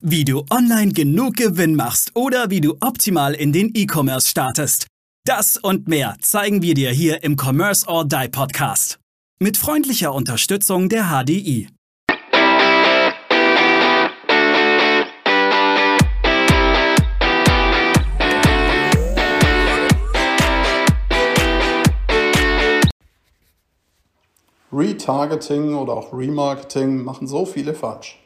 Wie du online genug Gewinn machst oder wie du optimal in den E-Commerce startest. Das und mehr zeigen wir dir hier im Commerce or Die Podcast. Mit freundlicher Unterstützung der HDI. Retargeting oder auch Remarketing machen so viele falsch.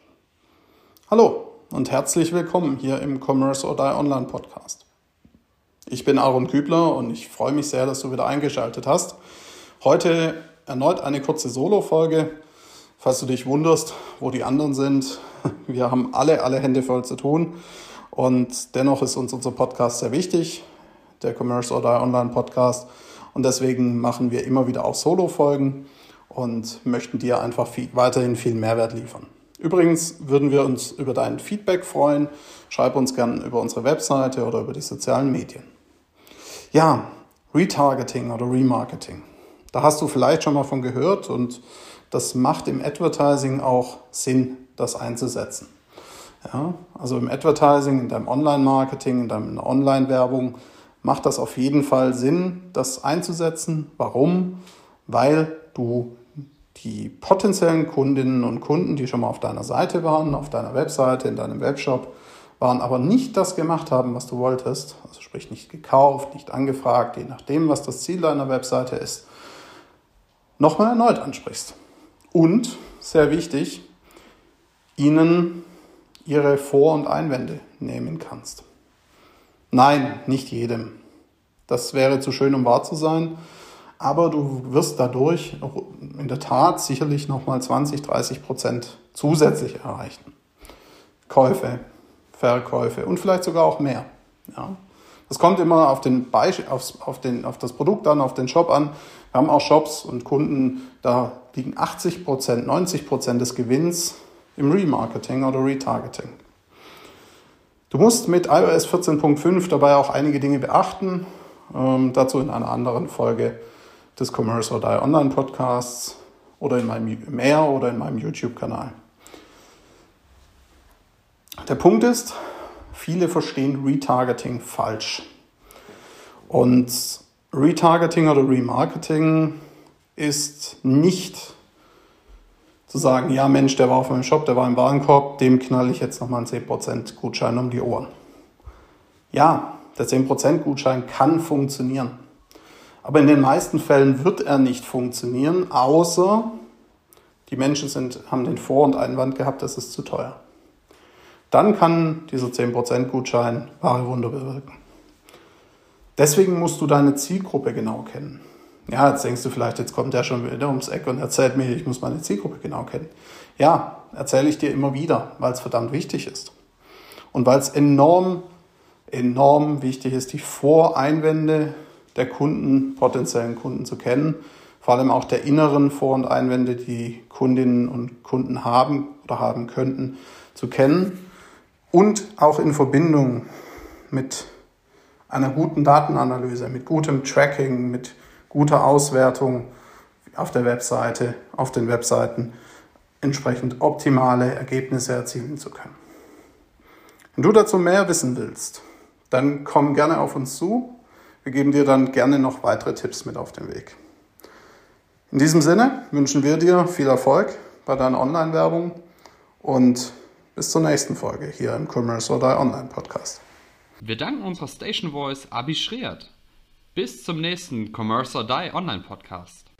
Hallo, und herzlich willkommen hier im Commerce or Die Online Podcast. Ich bin Aaron Kübler und ich freue mich sehr, dass du wieder eingeschaltet hast. Heute erneut eine kurze Solo-Folge. Falls du dich wunderst, wo die anderen sind, wir haben alle, alle Hände voll zu tun und dennoch ist uns unser Podcast sehr wichtig, der Commerce or Die Online Podcast und deswegen machen wir immer wieder auch Solo-Folgen und möchten dir einfach viel, weiterhin viel Mehrwert liefern. Übrigens würden wir uns über dein Feedback freuen. Schreib uns gerne über unsere Webseite oder über die sozialen Medien. Ja, Retargeting oder Remarketing. Da hast du vielleicht schon mal von gehört und das macht im Advertising auch Sinn, das einzusetzen. Ja, also im Advertising, in deinem Online-Marketing, in deiner Online-Werbung macht das auf jeden Fall Sinn, das einzusetzen. Warum? Weil du die potenziellen Kundinnen und Kunden, die schon mal auf deiner Seite waren, auf deiner Webseite, in deinem Webshop, waren, aber nicht das gemacht haben, was du wolltest, also sprich nicht gekauft, nicht angefragt, je nachdem, was das Ziel deiner Webseite ist, nochmal erneut ansprichst. Und, sehr wichtig, ihnen ihre Vor- und Einwände nehmen kannst. Nein, nicht jedem. Das wäre zu schön, um wahr zu sein aber du wirst dadurch in der Tat sicherlich nochmal 20, 30 Prozent zusätzlich erreichen. Käufe, Verkäufe und vielleicht sogar auch mehr. Ja. Das kommt immer auf, den Beisch aufs, auf, den, auf das Produkt an, auf den Shop an. Wir haben auch Shops und Kunden, da liegen 80 Prozent, 90 Prozent des Gewinns im Remarketing oder Retargeting. Du musst mit iOS 14.5 dabei auch einige Dinge beachten. Ähm, dazu in einer anderen Folge des Commerce or Die Online Podcasts oder in meinem mehr oder in meinem YouTube-Kanal. Der Punkt ist, viele verstehen Retargeting falsch. Und Retargeting oder Remarketing ist nicht zu sagen, ja Mensch, der war auf meinem Shop, der war im Warenkorb, dem knall ich jetzt nochmal einen 10% Gutschein um die Ohren. Ja, der 10% Gutschein kann funktionieren. Aber in den meisten Fällen wird er nicht funktionieren, außer die Menschen sind, haben den Vor- und Einwand gehabt, das ist zu teuer. Dann kann dieser 10% Gutschein wahre Wunder bewirken. Deswegen musst du deine Zielgruppe genau kennen. Ja, jetzt denkst du vielleicht, jetzt kommt der schon wieder ums Eck und erzählt mir, ich muss meine Zielgruppe genau kennen. Ja, erzähle ich dir immer wieder, weil es verdammt wichtig ist. Und weil es enorm, enorm wichtig ist, die Voreinwände der Kunden, potenziellen Kunden zu kennen, vor allem auch der inneren Vor- und Einwände, die Kundinnen und Kunden haben oder haben könnten, zu kennen und auch in Verbindung mit einer guten Datenanalyse, mit gutem Tracking, mit guter Auswertung auf der Webseite, auf den Webseiten entsprechend optimale Ergebnisse erzielen zu können. Wenn du dazu mehr wissen willst, dann komm gerne auf uns zu. Wir geben dir dann gerne noch weitere Tipps mit auf den Weg. In diesem Sinne wünschen wir dir viel Erfolg bei deiner Online-Werbung und bis zur nächsten Folge hier im Commerce or Die Online Podcast. Wir danken unserer Station Voice Abi Schreert. Bis zum nächsten Commerce or Die Online Podcast.